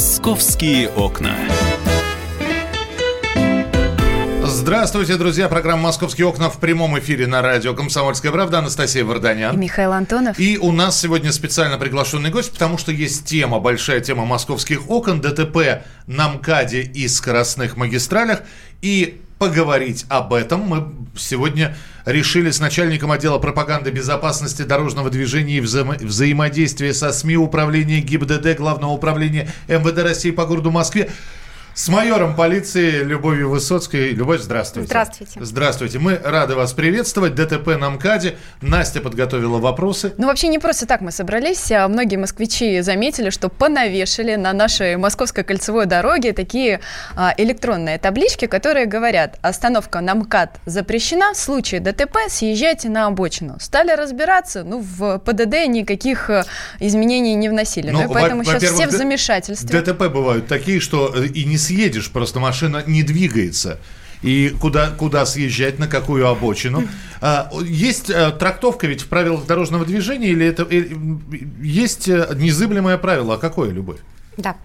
Московские окна. Здравствуйте, друзья. Программа «Московские окна» в прямом эфире на радио «Комсомольская правда». Анастасия Варданян. И Михаил Антонов. И у нас сегодня специально приглашенный гость, потому что есть тема, большая тема московских окон, ДТП на МКАДе и скоростных магистралях. И поговорить об этом. Мы сегодня решили с начальником отдела пропаганды безопасности дорожного движения и вза взаимодействия со СМИ Управления ГИБДД Главного управления МВД России по городу Москве с майором полиции Любовью Высоцкой. Любовь, здравствуйте. Здравствуйте. Здравствуйте. Мы рады вас приветствовать. ДТП на МКАДе. Настя подготовила вопросы. Ну, вообще не просто так мы собрались. А многие москвичи заметили, что понавешали на нашей московской кольцевой дороге такие а, электронные таблички, которые говорят, остановка на МКАД запрещена, в случае ДТП съезжайте на обочину. Стали разбираться, ну, в ПДД никаких э, изменений не вносили. Ну, ну и поэтому сейчас все в замешательстве. ДТП бывают такие, что э, и не съедешь, просто машина не двигается и куда, куда съезжать, на какую обочину. А, есть а, трактовка ведь в правилах дорожного движения или это или, есть э, незыблемое правило? А какое, Любовь? Да.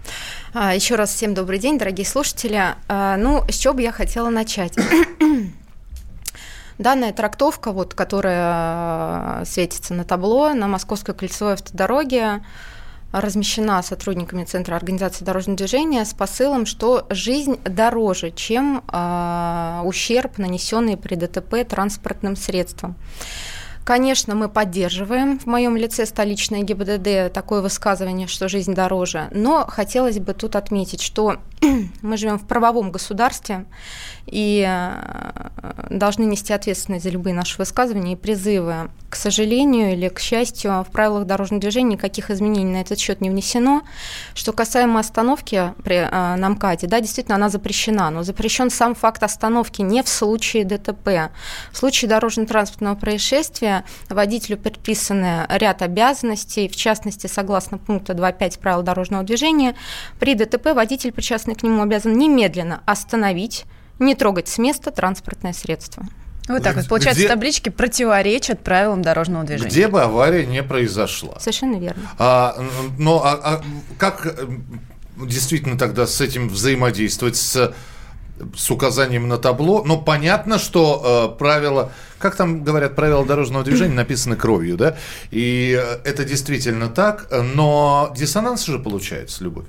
А, еще раз всем добрый день, дорогие слушатели. А, ну, с чего бы я хотела начать? Данная трактовка, вот, которая светится на табло на Московской кольцевой автодороге, размещена сотрудниками Центра организации дорожного движения с посылом, что жизнь дороже, чем э, ущерб, нанесенный при ДТП транспортным средством. Конечно, мы поддерживаем в моем лице столичное ГИБДД такое высказывание, что жизнь дороже, но хотелось бы тут отметить, что мы живем в правовом государстве, и э, должны нести ответственность за любые наши высказывания и призывы. К сожалению или к счастью, в правилах дорожного движения никаких изменений на этот счет не внесено. Что касаемо остановки при, э, на МКАДе, да, действительно, она запрещена, но запрещен сам факт остановки не в случае ДТП. В случае дорожно-транспортного происшествия водителю предписаны ряд обязанностей, в частности, согласно пункта 2.5 правил дорожного движения, при ДТП водитель, причастный к нему, обязан немедленно остановить не трогать с места транспортное средство. Вот так вот. Получается, где, таблички противоречат правилам дорожного движения. Где бы авария не произошла. Совершенно верно. А, но а, а как э, действительно тогда с этим взаимодействовать, с, с указанием на табло? Ну, понятно, что э, правила, как там говорят, правила дорожного движения написаны кровью, да? И э, это действительно так, но диссонанс же получается, Любовь.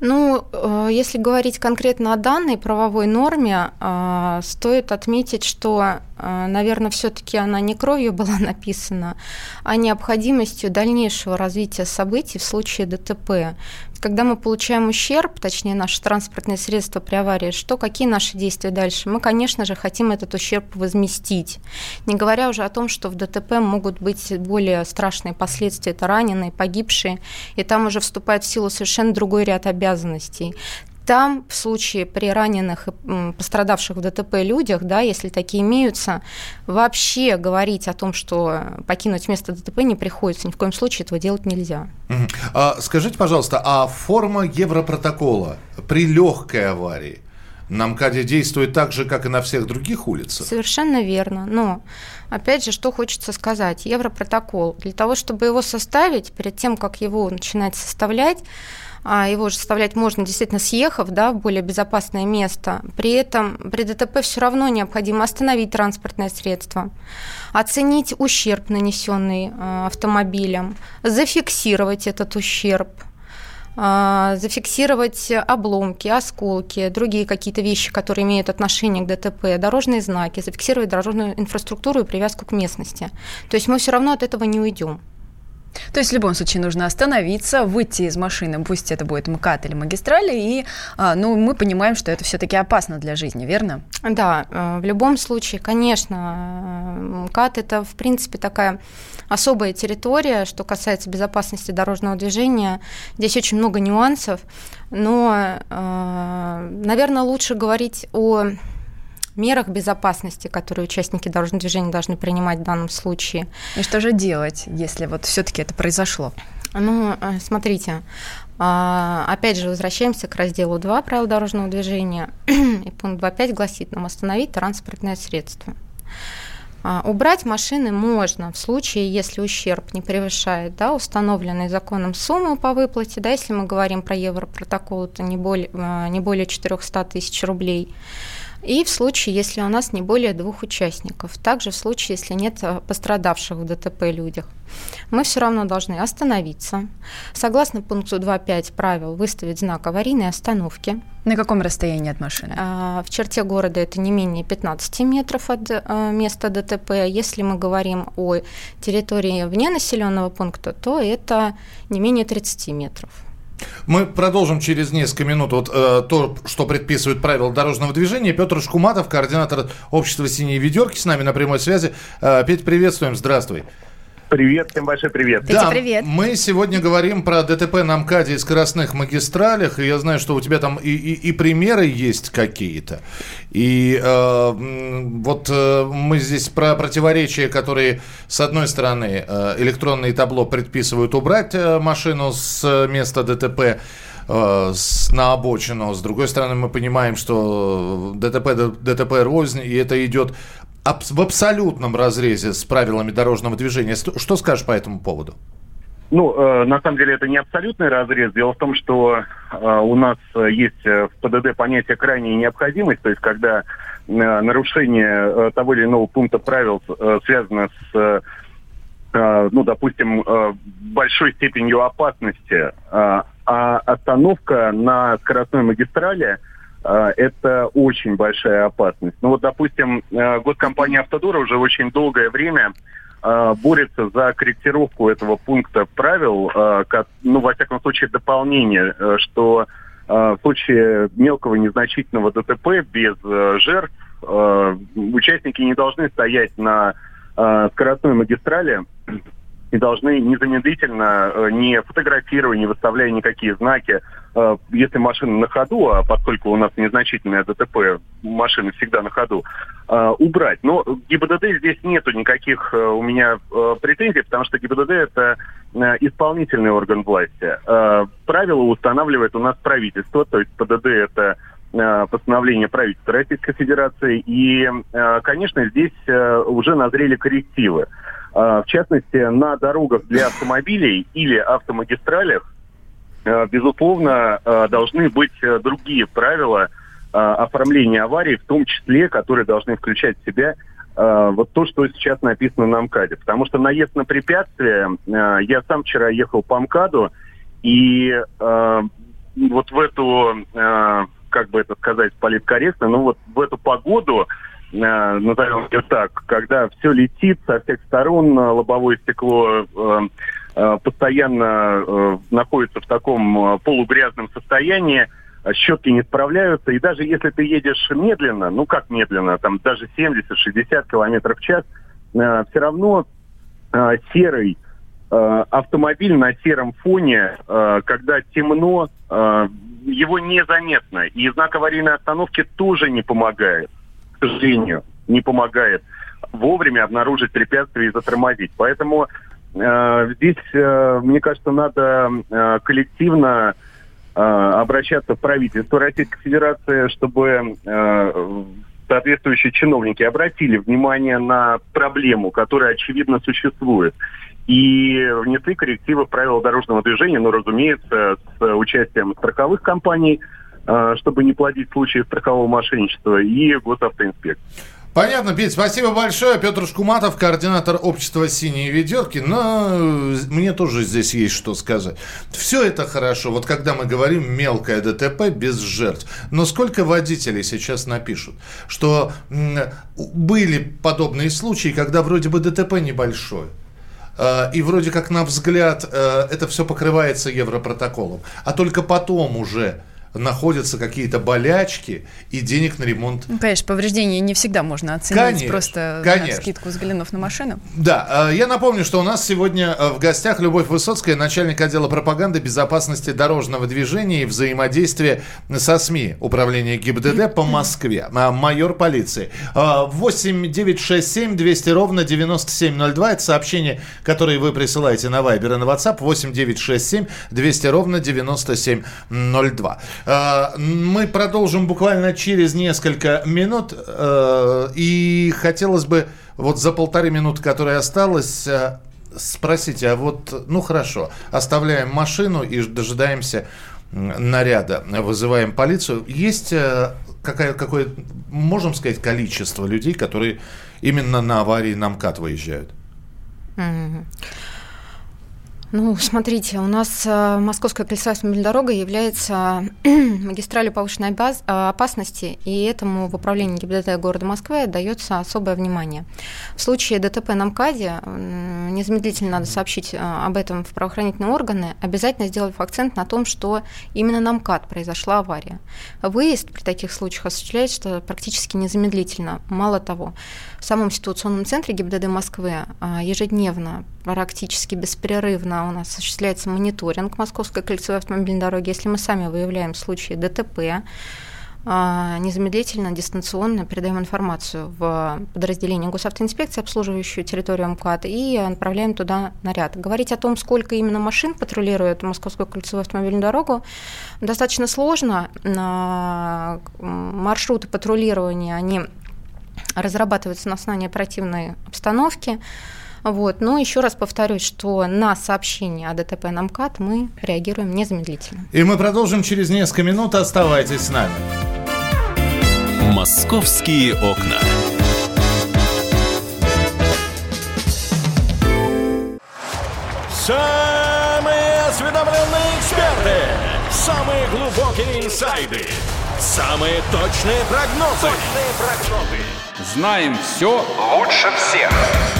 Ну, э, если говорить конкретно о данной правовой норме, э, стоит отметить, что, наверное, все-таки она не кровью была написана, а необходимостью дальнейшего развития событий в случае ДТП. Когда мы получаем ущерб, точнее, наше транспортное средство при аварии, что, какие наши действия дальше? Мы, конечно же, хотим этот ущерб возместить. Не говоря уже о том, что в ДТП могут быть более страшные последствия, это раненые, погибшие, и там уже вступает в силу совершенно другой ряд обязанностей там в случае при раненых и пострадавших в ДТП людях, да, если такие имеются, вообще говорить о том, что покинуть место ДТП не приходится, ни в коем случае этого делать нельзя. Угу. А, скажите, пожалуйста, а форма Европротокола при легкой аварии на МКАДе действует так же, как и на всех других улицах? Совершенно верно. Но, опять же, что хочется сказать. Европротокол. Для того, чтобы его составить, перед тем, как его начинать составлять, его же составлять можно действительно съехав да, в более безопасное место. При этом при ДТП все равно необходимо остановить транспортное средство, оценить ущерб, нанесенный а, автомобилем, зафиксировать этот ущерб, а, зафиксировать обломки, осколки, другие какие-то вещи, которые имеют отношение к ДТП, дорожные знаки, зафиксировать дорожную инфраструктуру и привязку к местности. То есть мы все равно от этого не уйдем. То есть в любом случае нужно остановиться, выйти из машины, пусть это будет МКАД или магистрали, и а, ну, мы понимаем, что это все-таки опасно для жизни, верно? Да, э, в любом случае, конечно, МКАД это, в принципе, такая особая территория, что касается безопасности дорожного движения. Здесь очень много нюансов, но, э, наверное, лучше говорить о мерах безопасности, которые участники дорожного движения должны принимать в данном случае. И что же делать, если вот все-таки это произошло? Ну, э, смотрите, а, опять же, возвращаемся к разделу 2 правил дорожного движения. И пункт 2.5 гласит нам остановить транспортное средство. А, убрать машины можно в случае, если ущерб не превышает да, установленной законом сумму по выплате, да, если мы говорим про европротокол, это не более, а, не более 400 тысяч рублей. И в случае, если у нас не более двух участников. Также в случае, если нет а, пострадавших в ДТП людях. Мы все равно должны остановиться. Согласно пункту 2.5 правил, выставить знак аварийной остановки. На каком расстоянии от машины? А, в черте города это не менее 15 метров от а, места ДТП. Если мы говорим о территории вне населенного пункта, то это не менее 30 метров. Мы продолжим через несколько минут вот, э, то, что предписывают правила дорожного движения. Петр Шкуматов, координатор общества «Синие ведерки», с нами на прямой связи. Э, Петь, приветствуем, здравствуй. Привет, всем большой привет. Да, привет. Мы сегодня говорим про ДТП на МКАДе и скоростных магистралях, и я знаю, что у тебя там и, и, и примеры есть какие-то. И э, вот э, мы здесь про противоречия, которые, с одной стороны, э, электронные табло предписывают убрать э, машину с места ДТП, э, на обочину. С другой стороны, мы понимаем, что ДТП, ДТП рознь, и это идет в абсолютном разрезе с правилами дорожного движения. Что скажешь по этому поводу? Ну, э, на самом деле это не абсолютный разрез. Дело в том, что э, у нас есть в ПДД понятие крайней необходимость, то есть когда э, нарушение э, того или иного пункта правил э, связано с, э, ну, допустим, э, большой степенью опасности, э, а остановка на скоростной магистрали – это очень большая опасность. Ну вот, допустим, э, госкомпания «Автодор» уже очень долгое время а, борется за корректировку этого пункта правил, а, ну, во всяком случае, дополнение, э, что в случае мелкого незначительного ДТП без э, жертв участники не должны стоять на скоростной магистрали и должны незамедлительно, э, не фотографируя, не выставляя никакие знаки, э, если машина на ходу, а поскольку у нас незначительное ДТП, машины всегда на ходу, э, убрать. Но ГИБДД здесь нету никаких у меня претензий, потому что ГИБДД это исполнительный орган власти. Правила устанавливает у нас правительство, то есть ПДД это постановление правительства Российской Федерации. И, конечно, здесь уже назрели коррективы. А, в частности, на дорогах для автомобилей или автомагистралях, а, безусловно, а, должны быть э, другие правила оформления аварий, в том числе, которые должны включать в себя вот то, что сейчас написано на МКАДе. Потому что наезд на препятствия, я сам вчера ехал по МКАДу, и вот в эту, как бы это сказать политкорректно, ну вот в эту погоду назовем ее так, когда все летит со всех сторон, э, лобовое стекло э, постоянно находится в таком полугрязном состоянии, щетки не справляются, и даже если ты едешь медленно, ну как медленно, там даже 70-60 километров в час, все равно серый автомобиль на сером фоне, когда темно, его незаметно, и знак аварийной остановки тоже не помогает сожалению, не помогает вовремя обнаружить препятствия и затормозить. Поэтому э, здесь, э, мне кажется, надо э, коллективно э, обращаться в правительство Российской Федерации, чтобы э, соответствующие чиновники обратили внимание на проблему, которая очевидно существует, и внесли коррективы в правила дорожного движения, но, разумеется, с участием страховых компаний – чтобы не плодить случаи страхового мошенничества, и госавтоинспекции. Понятно, Петь, спасибо большое. Петр Шкуматов, координатор общества «Синие ведерки». Но мне тоже здесь есть что сказать. Все это хорошо, вот когда мы говорим мелкое ДТП без жертв. Но сколько водителей сейчас напишут, что были подобные случаи, когда вроде бы ДТП небольшое, э, и вроде как на взгляд э, это все покрывается европротоколом, а только потом уже находятся какие-то болячки и денег на ремонт. Ну, конечно, повреждения не всегда можно оценить, конечно, просто конечно. на скидку взглянув на машину. Да, э, я напомню, что у нас сегодня э, в гостях Любовь Высоцкая, начальник отдела пропаганды безопасности дорожного движения и взаимодействия со СМИ Управления ГИБДД по Москве, э, майор полиции. 8 967 200 ровно 9702, это сообщение, которое вы присылаете на Вайбер и на WhatsApp, 8 967 200 ровно 9702. Э, мы продолжим буквально через несколько минут. Э, и хотелось бы вот за полторы минуты, которые осталось, спросите, а вот, ну хорошо, оставляем машину и дожидаемся наряда, вызываем полицию. Есть какая, какое, можем сказать, количество людей, которые именно на аварии на МКАД выезжают? Mm-hmm. Ну, смотрите, у нас э, Московская кольцевая автомобильная дорога является магистралью повышенной э, опасности, и этому в управлении ГИБДД города Москвы дается особое внимание. В случае ДТП на МКАДе незамедлительно надо сообщить э, об этом в правоохранительные органы, обязательно сделав акцент на том, что именно на МКАД произошла авария. Выезд при таких случаях осуществляется практически незамедлительно. Мало того, в самом ситуационном центре ГИБДД Москвы ежедневно, практически беспрерывно у нас осуществляется мониторинг Московской кольцевой автомобильной дороги. Если мы сами выявляем случаи ДТП, а, незамедлительно, дистанционно передаем информацию в подразделение госавтоинспекции, обслуживающую территорию МКАД, и отправляем туда наряд. Говорить о том, сколько именно машин патрулирует Московскую кольцевую автомобильную дорогу, достаточно сложно. Маршруты патрулирования, они разрабатываются на основании оперативной обстановки. Вот. Но еще раз повторюсь, что на сообщение о ДТП на МКАД мы реагируем незамедлительно. И мы продолжим через несколько минут. Оставайтесь с нами. «Московские окна». Самые осведомленные эксперты, самые глубокие инсайды, самые точные прогнозы. Точные прогнозы. Знаем все лучше всех.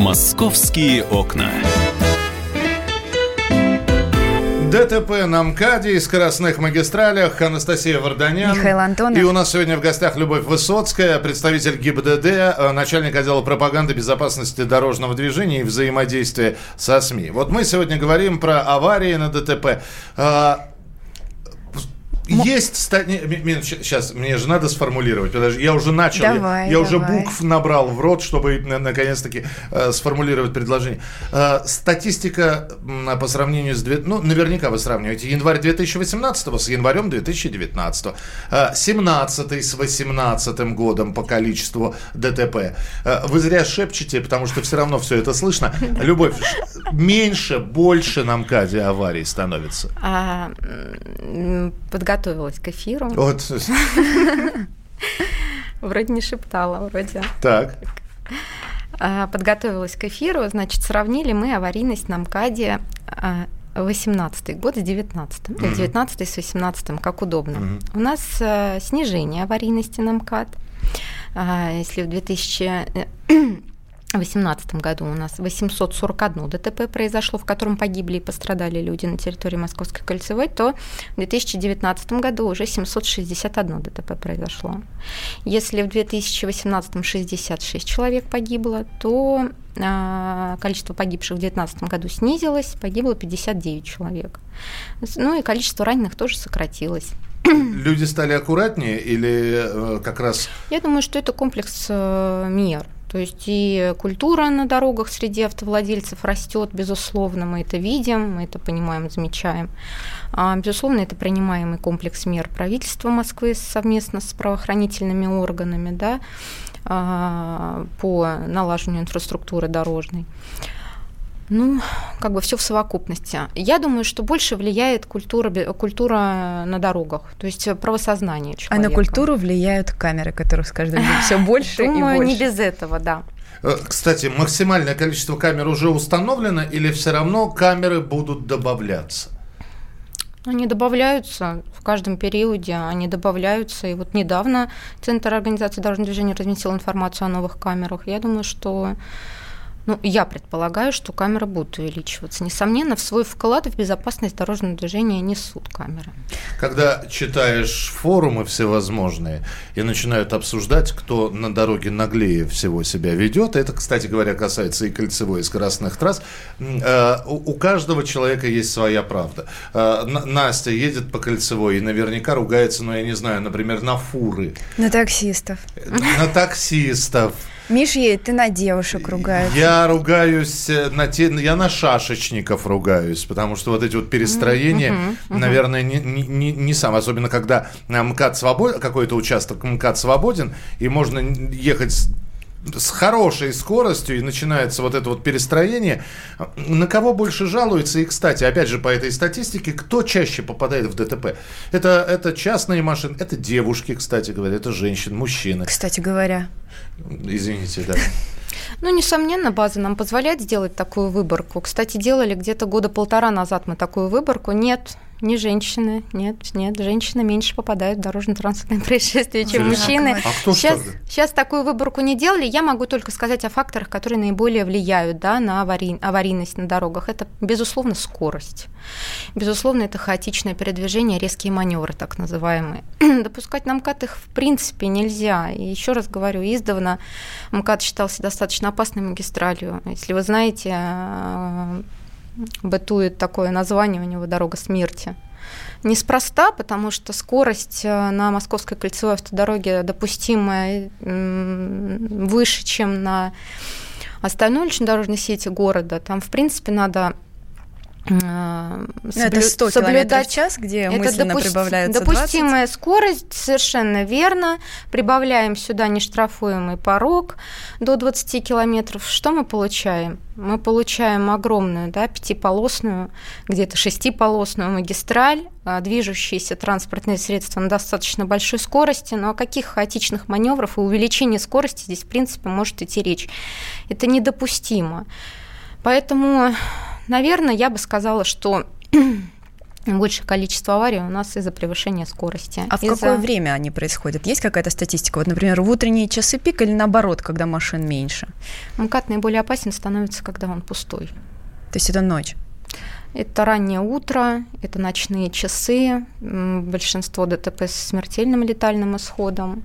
«Московские окна». ДТП на МКАДе и скоростных магистралях. Анастасия Варданян. Михаил Антонов. И у нас сегодня в гостях Любовь Высоцкая, представитель ГИБДД, э, начальник отдела пропаганды безопасности дорожного движения и взаимодействия со СМИ. Вот мы сегодня говорим про аварии на ДТП. Есть сейчас мне же надо сформулировать. Подожди, я уже начал. Давай, я, я давай. уже букв набрал в рот, чтобы наконец-таки э, сформулировать предложение. Э, статистика э, по сравнению с... Ну, наверняка вы сравниваете январь 2018 с январем 2019. Э, 17 с 18 годом по количеству ДТП. Э, вы зря шепчете, потому что все равно все это слышно. Любовь, меньше, больше на МКАДе аварий становится. А, подготовка готовилась к эфиру. Вот. Вроде не шептала, вроде. Так. А, подготовилась к эфиру, значит, сравнили мы аварийность на МКАДе 18 год с 19 mm-hmm. 19 с 18 как удобно. Mm-hmm. У нас э, снижение аварийности на МКАД. А, если в 2000 в 2018 году у нас 841 ДТП произошло, в котором погибли и пострадали люди на территории Московской кольцевой, то в 2019 году уже 761 ДТП произошло. Если в 2018 66 человек погибло, то а, количество погибших в 2019 году снизилось, погибло 59 человек. Ну и количество раненых тоже сократилось. Люди стали аккуратнее или э, как раз... Я думаю, что это комплекс э, мер. То есть и культура на дорогах среди автовладельцев растет, безусловно, мы это видим, мы это понимаем, замечаем. А, безусловно, это принимаемый комплекс мер правительства Москвы совместно с правоохранительными органами да, а, по налаживанию инфраструктуры дорожной. Ну, как бы все в совокупности. Я думаю, что больше влияет культура, культура на дорогах, то есть правосознание человека. А на культуру влияют камеры, которых с каждым днем все больше Думаю, и больше. не без этого, да. Э, кстати, максимальное количество камер уже установлено или все равно камеры будут добавляться? Они добавляются в каждом периоде, они добавляются. И вот недавно Центр организации дорожного движения разместил информацию о новых камерах. Я думаю, что Ну, я предполагаю, что камеры будут увеличиваться. Несомненно, в свой вклад в безопасность дорожного движения несут камеры. Когда читаешь форумы всевозможные и начинают обсуждать, кто на дороге наглее всего себя ведет, это, кстати говоря, касается и кольцевой, и скоростных трасс, э, у каждого человека есть своя правда. Э, Настя едет по кольцевой и наверняка ругается, ну, я не знаю, например, на фуры. На таксистов. На таксистов. Миш едет, ты на девушек ругаешься. Я ругаюсь э, на те, я на шашечников ругаюсь, потому что вот эти вот перестроения, mm-hmm, mm-hmm. наверное, не, не, не сам, особенно когда МКАД свободен, какой-то участок МКАД свободен, и можно ехать с хорошей скоростью и начинается вот это вот перестроение. На кого больше жалуется? И, кстати, опять же, по этой статистике, кто чаще попадает в ДТП? Это, это частные машины, это девушки, кстати говоря, это женщины, мужчины. Кстати говоря. Извините, да. Ну, несомненно, база нам позволяет сделать такую выборку. Кстати, делали где-то года полтора назад мы такую выборку. Нет, не женщины, нет, нет, женщины меньше попадают в дорожно-транспортные происшествия, чем мужчины. А кто сейчас, сейчас такую выборку не делали. Я могу только сказать о факторах, которые наиболее влияют да, на аварий, аварийность на дорогах. Это, безусловно, скорость. Безусловно, это хаотичное передвижение, резкие маневры, так называемые. Допускать на МКАД их в принципе нельзя. И еще раз говорю, издавна МКАД считался достаточно опасной магистралью. Если вы знаете, э, бытует такое название у него «Дорога смерти». Неспроста, потому что скорость э, на Московской кольцевой автодороге допустимая выше, чем на остальной улично-дорожной сети города. Там, в принципе, надо Соблю... Ну, это 100 км в час, где это мысленно допу... прибавляется Допустимая 20? скорость, совершенно верно. Прибавляем сюда нештрафуемый порог до 20 километров. Что мы получаем? Мы получаем огромную, да, пятиполосную, где-то шестиполосную магистраль, а, движущиеся транспортные средства на достаточно большой скорости, но о каких хаотичных маневрах и увеличении скорости здесь, в принципе, может идти речь? Это недопустимо. Поэтому Наверное, я бы сказала, что большее количество аварий у нас из-за превышения скорости. А в какое время они происходят? Есть какая-то статистика? Вот, например, в утренние часы пик или наоборот, когда машин меньше? МКАД наиболее опасен становится, когда он пустой. То есть это ночь? Это раннее утро, это ночные часы, большинство ДТП с смертельным летальным исходом.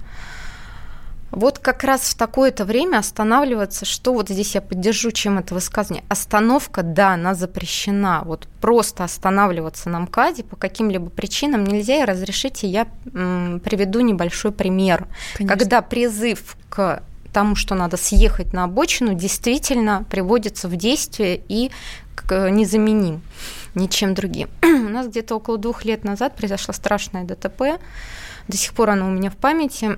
Вот как раз в такое-то время останавливаться, что вот здесь я поддержу, чем это высказывание. Остановка, да, она запрещена. Вот просто останавливаться на МКАДе по каким-либо причинам нельзя. И разрешите, я м, приведу небольшой пример. Конечно. Когда призыв к тому, что надо съехать на обочину, действительно приводится в действие и незаменим ничем другим. У нас где-то около двух лет назад произошло страшное ДТП до сих пор она у меня в памяти.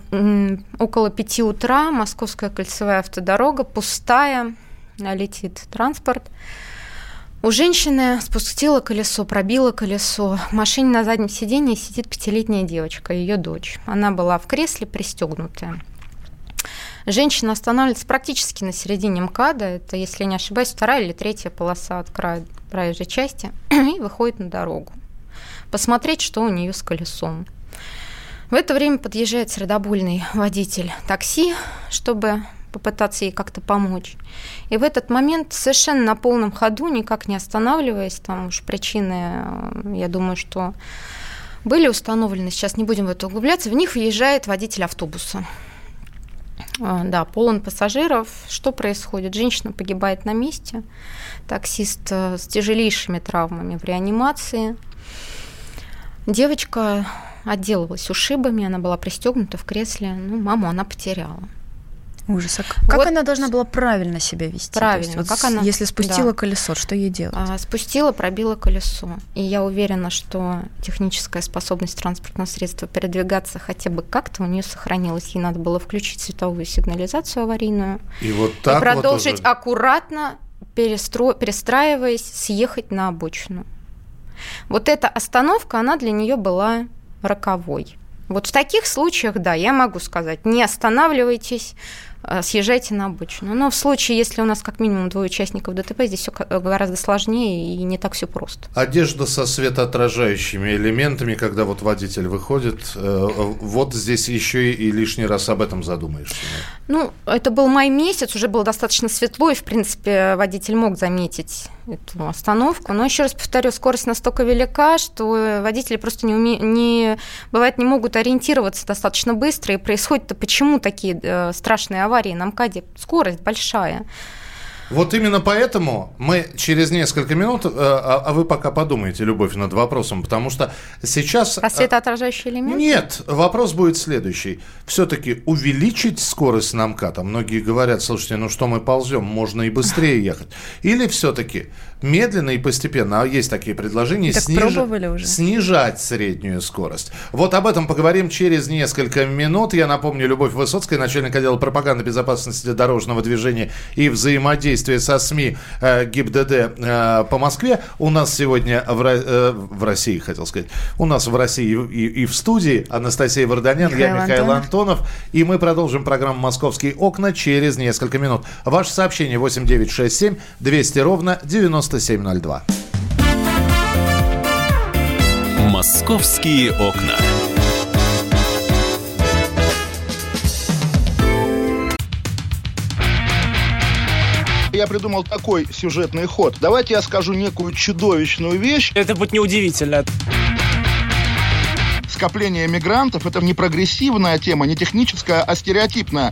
Около пяти утра Московская кольцевая автодорога пустая, летит транспорт. У женщины спустило колесо, пробило колесо. В машине на заднем сиденье сидит пятилетняя девочка, ее дочь. Она была в кресле пристегнутая. Женщина останавливается практически на середине МКАДа, это, если не ошибаюсь, вторая или третья полоса от края проезжей части, и выходит на дорогу. Посмотреть, что у нее с колесом. В это время подъезжает средобольный водитель такси, чтобы попытаться ей как-то помочь. И в этот момент совершенно на полном ходу, никак не останавливаясь, там уж причины, э, я думаю, что были установлены, сейчас не будем в это углубляться, в них въезжает водитель автобуса. А, да, полон пассажиров. Что происходит? Женщина погибает на месте. Таксист э, с тяжелейшими травмами в реанимации. Девочка отделалась ушибами, она была пристегнута в кресле. Ну, маму она потеряла. Ужас. А как вот она должна была правильно себя вести? Правильно. есть, как она, если спустила да. колесо, что ей делать? А, спустила, пробила колесо. И я уверена, что техническая способность транспортного средства передвигаться хотя бы как-то у нее сохранилась. Ей надо было включить световую сигнализацию аварийную. И вот так и продолжить вот уже... аккуратно, перестро... перестраиваясь, съехать на обочину. Вот эта остановка, она для нее была роковой. Вот в таких случаях, да, я могу сказать, не останавливайтесь, э, съезжайте на обочину. Но в случае, если у нас как минимум двое участников ДТП, здесь все гораздо сложнее и не так все просто. Одежда со светоотражающими элементами, когда вот водитель выходит, э, вот здесь еще и лишний раз об этом задумаешься. Ну, это был май месяц, уже было достаточно светло, и, в принципе, водитель мог заметить эту остановку. Но еще раз повторю, скорость настолько велика, что водители просто не, уме... не бывает не могут ориентироваться достаточно быстро, и происходят-то почему такие э, страшные аварии на МКАДе? Скорость большая. Вот именно поэтому мы через несколько минут, э, а, а вы пока подумайте, Любовь, над вопросом, потому что сейчас... А светоотражающий элемент? Нет, вопрос будет следующий. Все-таки увеличить скорость на МКАДа? Многие говорят, слушайте, ну что мы ползем, можно и быстрее ехать. Или все-таки медленно и постепенно, а есть такие предложения, так сниж... уже. снижать среднюю скорость. Вот об этом поговорим через несколько минут. Я напомню, Любовь Высоцкая, начальник отдела пропаганды безопасности дорожного движения и взаимодействия со СМИ э, ГИБДД э, по Москве. У нас сегодня в, э, в России, хотел сказать, у нас в России и, и в студии Анастасия Варданян, Михаил я Михаил Антонов. Антонов. И мы продолжим программу «Московские окна» через несколько минут. Ваше сообщение 8967 200 ровно 90 9702. Московские окна. Я придумал такой сюжетный ход. Давайте я скажу некую чудовищную вещь. Это будет неудивительно скопление мигрантов – это не прогрессивная тема, не техническая, а стереотипная.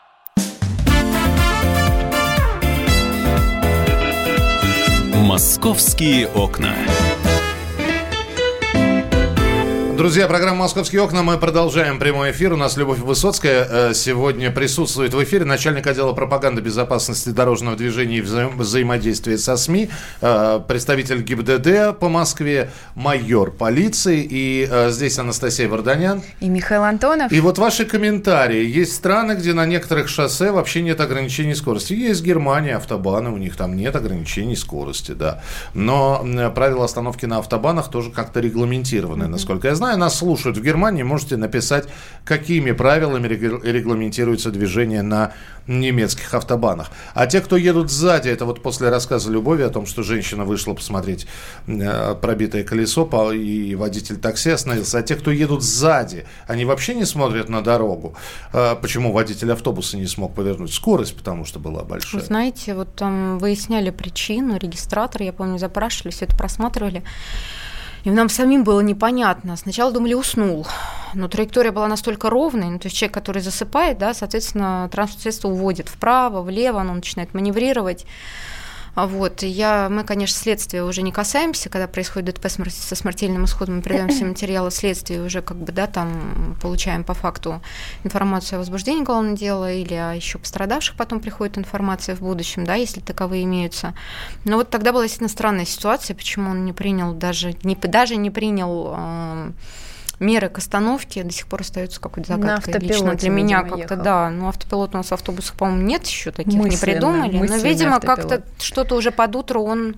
Московские окна. Друзья, программа «Московские окна». Мы продолжаем прямой эфир. У нас Любовь Высоцкая э, сегодня присутствует в эфире. Начальник отдела пропаганды безопасности дорожного движения и вза взаимодействия со СМИ. Э, представитель ГИБДД по Москве. Майор полиции. И э, здесь Анастасия Варданян. И Михаил Антонов. И вот ваши комментарии. Есть страны, где на некоторых шоссе вообще нет ограничений скорости. Есть Германия, автобаны. У них там нет ограничений скорости, да. Но правила остановки на автобанах тоже как-то регламентированы, насколько я знаю знаю, нас слушают в Германии, можете написать, какими правилами регламентируется движение на немецких автобанах. А те, кто едут сзади, это вот после рассказа Любови о том, что женщина вышла посмотреть э, пробитое колесо, и водитель такси остановился. А те, кто едут сзади, они вообще не смотрят на дорогу. Э, почему водитель автобуса не смог повернуть? Скорость, потому что была большая. Вы знаете, вот там выясняли причину, регистратор, я помню, запрашивали, все это просматривали. И нам самим было непонятно. Сначала думали, уснул. Но траектория была настолько ровной, ну, то есть человек, который засыпает, да, соответственно, транспортное средство уводит вправо, влево, оно начинает маневрировать. А вот. Я, мы, конечно, следствия уже не касаемся, когда происходит ДТП со смертельным исходом, мы передаем все материалы следствия, уже как бы, да, там получаем по факту информацию о возбуждении уголовного дела или о еще пострадавших, потом приходит информация в будущем, да, если таковые имеются. Но вот тогда была действительно странная ситуация, почему он не принял даже, не, даже не принял э, меры к остановке до сих пор остаются какой-то загадкой. Лично для меня как-то, да. Ну, автопилот у нас в автобусах, по-моему, нет еще таких, мысленно, не придумали. Но, видимо, как-то что-то уже под утро он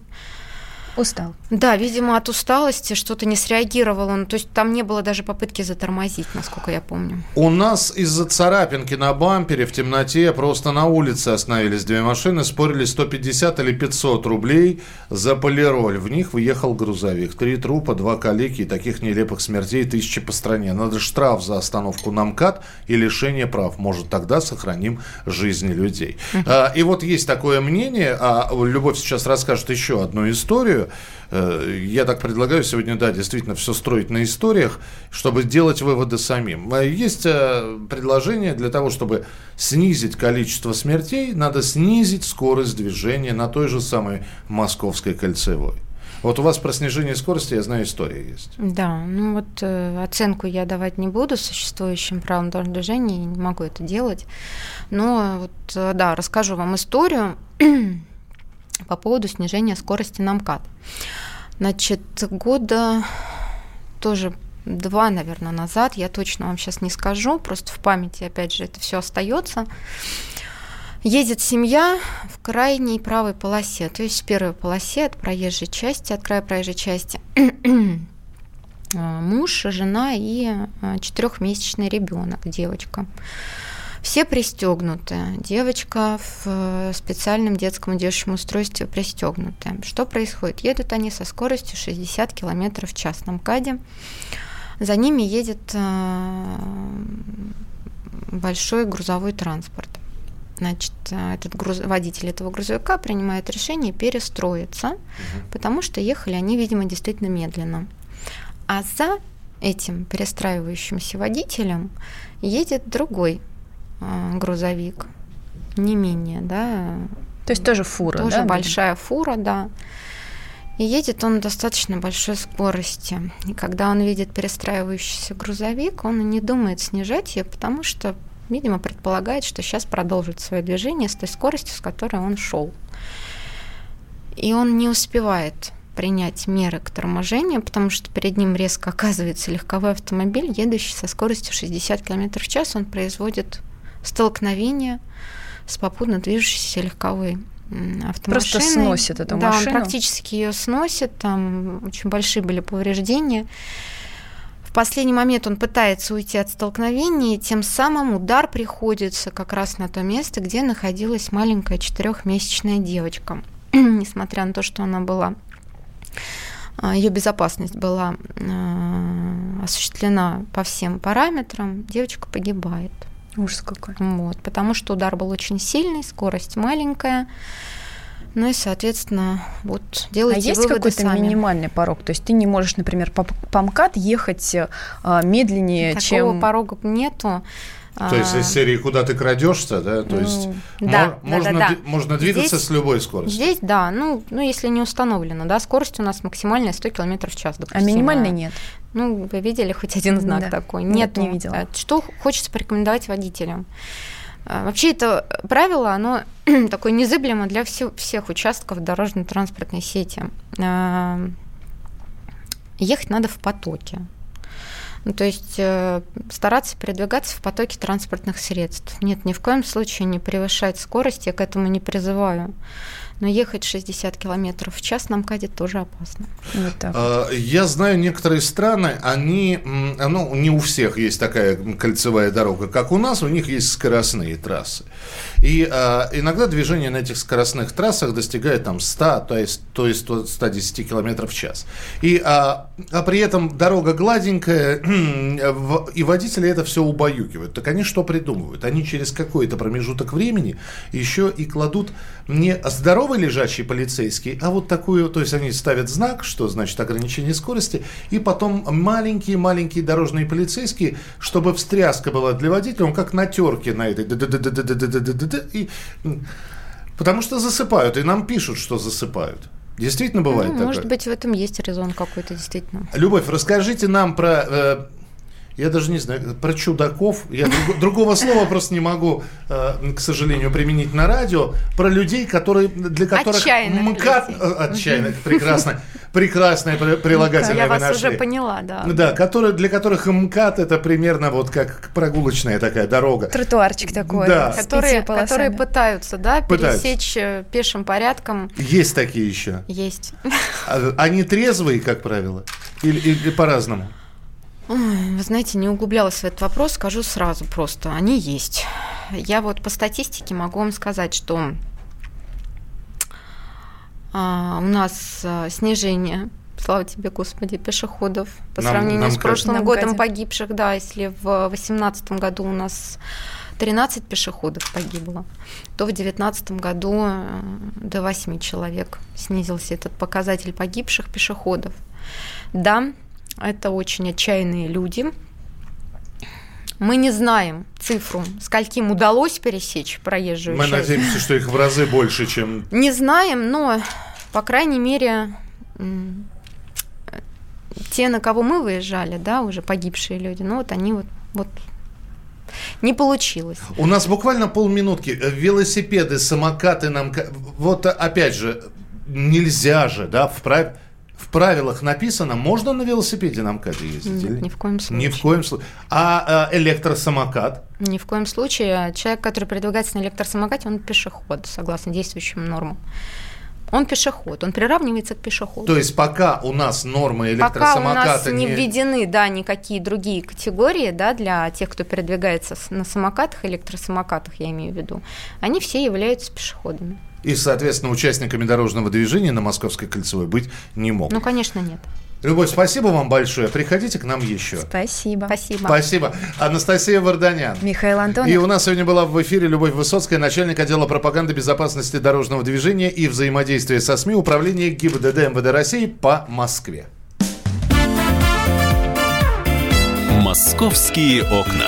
Устал. Да, видимо, от усталости что-то не среагировал он. То есть там не было даже попытки затормозить, насколько я помню. У нас из-за царапинки на бампере в темноте просто на улице остановились две машины, спорили 150 или 500 рублей за полироль. В них выехал грузовик. Три трупа, два калеки и таких нелепых смертей тысячи по стране. Надо штраф за остановку на МКАД и лишение прав. Может, тогда сохраним жизни людей. Uh-huh. И вот есть такое мнение, а Любовь сейчас расскажет еще одну историю, Э, я так предлагаю сегодня, да, действительно все строить на историях, чтобы делать выводы самим. Э, есть э, предложение для того, чтобы снизить количество смертей, надо снизить скорость движения на той же самой Московской кольцевой. Вот у вас про снижение скорости, я знаю, история есть. Да, ну вот э, оценку я давать не буду существующим правилам дорожного движения, не могу это делать. Но вот, э, да, расскажу вам историю по поводу снижения скорости на МКАД. Значит, года тоже два, наверное, назад, я точно вам сейчас не скажу, просто в памяти, опять же, это все остается. Едет семья в крайней правой полосе, то есть в первой полосе от проезжей части, от края проезжей части. Муж, жена и а, четырехмесячный ребенок, девочка. Все пристегнуты. Девочка в э, специальном детском одежном устройстве пристегнутая. Что происходит? Едут они со скоростью 60 км в час на МКАДе. За ними едет э, большой грузовой транспорт. Значит, э, этот груз... водитель этого грузовика принимает решение перестроиться, угу. потому что ехали они, видимо, действительно медленно. А за этим перестраивающимся водителем едет другой грузовик, не менее, да. То есть тоже фура, тоже да? большая фура, да. И едет он достаточно большой скорости. И когда он видит перестраивающийся грузовик, он не думает снижать ее, потому что, видимо, предполагает, что сейчас продолжит свое движение с той скоростью, с которой он шел. И он не успевает принять меры к торможению, потому что перед ним резко оказывается легковой автомобиль, едущий со скоростью 60 км в час. Он производит столкновение с попутно движущейся легковой автомашиной. Просто сносит эту да, машину? Да, он практически ее сносит, там очень большие были повреждения. В последний момент он пытается уйти от столкновения, и тем самым удар приходится как раз на то место, где находилась маленькая четырехмесячная девочка. Несмотря на то, что она была а, ее безопасность была а, осуществлена по всем параметрам, девочка погибает. Ужас какой. Вот, потому что удар был очень сильный, скорость маленькая. Ну и, соответственно, вот делайте А есть какой-то сами. минимальный порог? То есть ты не можешь, например, по, по МКАД ехать а, медленнее, Такого чем... порога нету. То есть из серии «Куда ты крадешься», да? То есть А, да, мо- можно, да, да, можно двигаться Здесь- с любой скоростью. Здесь, да, ну, ну, если не установлено, да, скорость у нас максимальная 100 км в час, А допустим. минимальной нет. Ну, вы видели хоть один знак Да. такой? Нет, Нет, не видела. Э, Что хочется порекомендовать водителям? А, Вообще это правило, оно такое незыблемо для всё- всех участков дорожно-транспортной сети. А, Ехать надо в потоке. Ну, то есть э, стараться передвигаться в потоке транспортных средств. Нет, ни в коем случае не превышать скорость, я к этому не призываю. Но ехать 60 километров в час на МКАДе тоже опасно. Вот. А, Я знаю некоторые страны, они, ну, не у всех есть такая кольцевая дорога, как у нас, у них есть скоростные трассы. И а, иногда движение на этих скоростных трассах достигает там 100, то есть, то есть 110 километров в час. И, а, а при этом дорога гладенькая, и водители это все убаюкивают. Так они что придумывают? Они через какой-то промежуток времени еще и кладут не здоровый лежачий полицейский, а вот такую, то есть они ставят знак, что значит ограничение скорости, и потом маленькие-маленькие дорожные полицейские, чтобы встряска была для водителя, он как на терке на этой Потому что засыпают, и нам пишут, что засыпают. Действительно бывает ну, такое? Может быть, в этом есть резон какой-то, действительно. Любовь, расскажите нам про э, я даже не знаю, про чудаков. Я друг- другого слова просто не могу, э, к сожалению, применить на радио. Про людей, которые, для которых Отчаянных МКАД... э, Отчаянных, прекрасно. Прекрасное при- прилагательное Я вы вас нашли. уже поняла, да. Да, которые, для которых МКАД это примерно вот как прогулочная такая дорога. Тротуарчик такой. Да. Которые, которые пытаются, да, Пытаются. пересечь э, пешим порядком. Есть такие еще. Есть. А- Они трезвые, как правило? Или, или по-разному? Ой, Вы знаете, не углублялась в этот вопрос, скажу сразу просто. Они есть. Я вот по статистике могу вам сказать, что а, у нас а, снижение, слава тебе, Господи, пешеходов по Нам- сравнению нам с прошлым Нам годом погибших. Да, если в 2018 году у нас 13 пешеходов погибло, то в 2019 году э, до 8 человек снизился этот показатель погибших пешеходов. Да, это очень отчаянные люди. Мы не знаем цифру, скольким удалось пересечь проезжую Мы часть. надеемся, что их в разы больше, чем Не знаем, но, по крайней мере, те, на кого мы выезжали, да, уже погибшие люди, ну вот они вот, вот не получилось. У нас буквально полминутки. Велосипеды, самокаты нам... Вот опять же, нельзя же, да, в прав... В правилах написано, можно на велосипеде на МКАДе ездить? Нет, или? ни в коем случае. Ни в коем случае. А, а электросамокат? Ни в коем случае. Человек, который передвигается на электросамокате, он пешеход, согласно действующим нормам. Он пешеход, он приравнивается к пешеходу. То есть пока у нас нормы электросамоката Пока у нас не не введены, да, никакие другие категории, да, для тех, кто передвигается на самокатах, электросамокатах, я имею в виду, они все являются пешеходами. И, соответственно, участниками дорожного движения на Московской кольцевой быть не могут. Ну, конечно, нет. Любовь, спасибо вам большое. Приходите к нам еще. Спасибо. Спасибо. Спасибо. Анастасия Варданян. Михаил Антонов. И у нас сегодня была в эфире Любовь Высоцкая, начальник отдела пропаганды безопасности дорожного движения и взаимодействия со СМИ Управления ГИБДД МВД России по Москве. «Московские окна».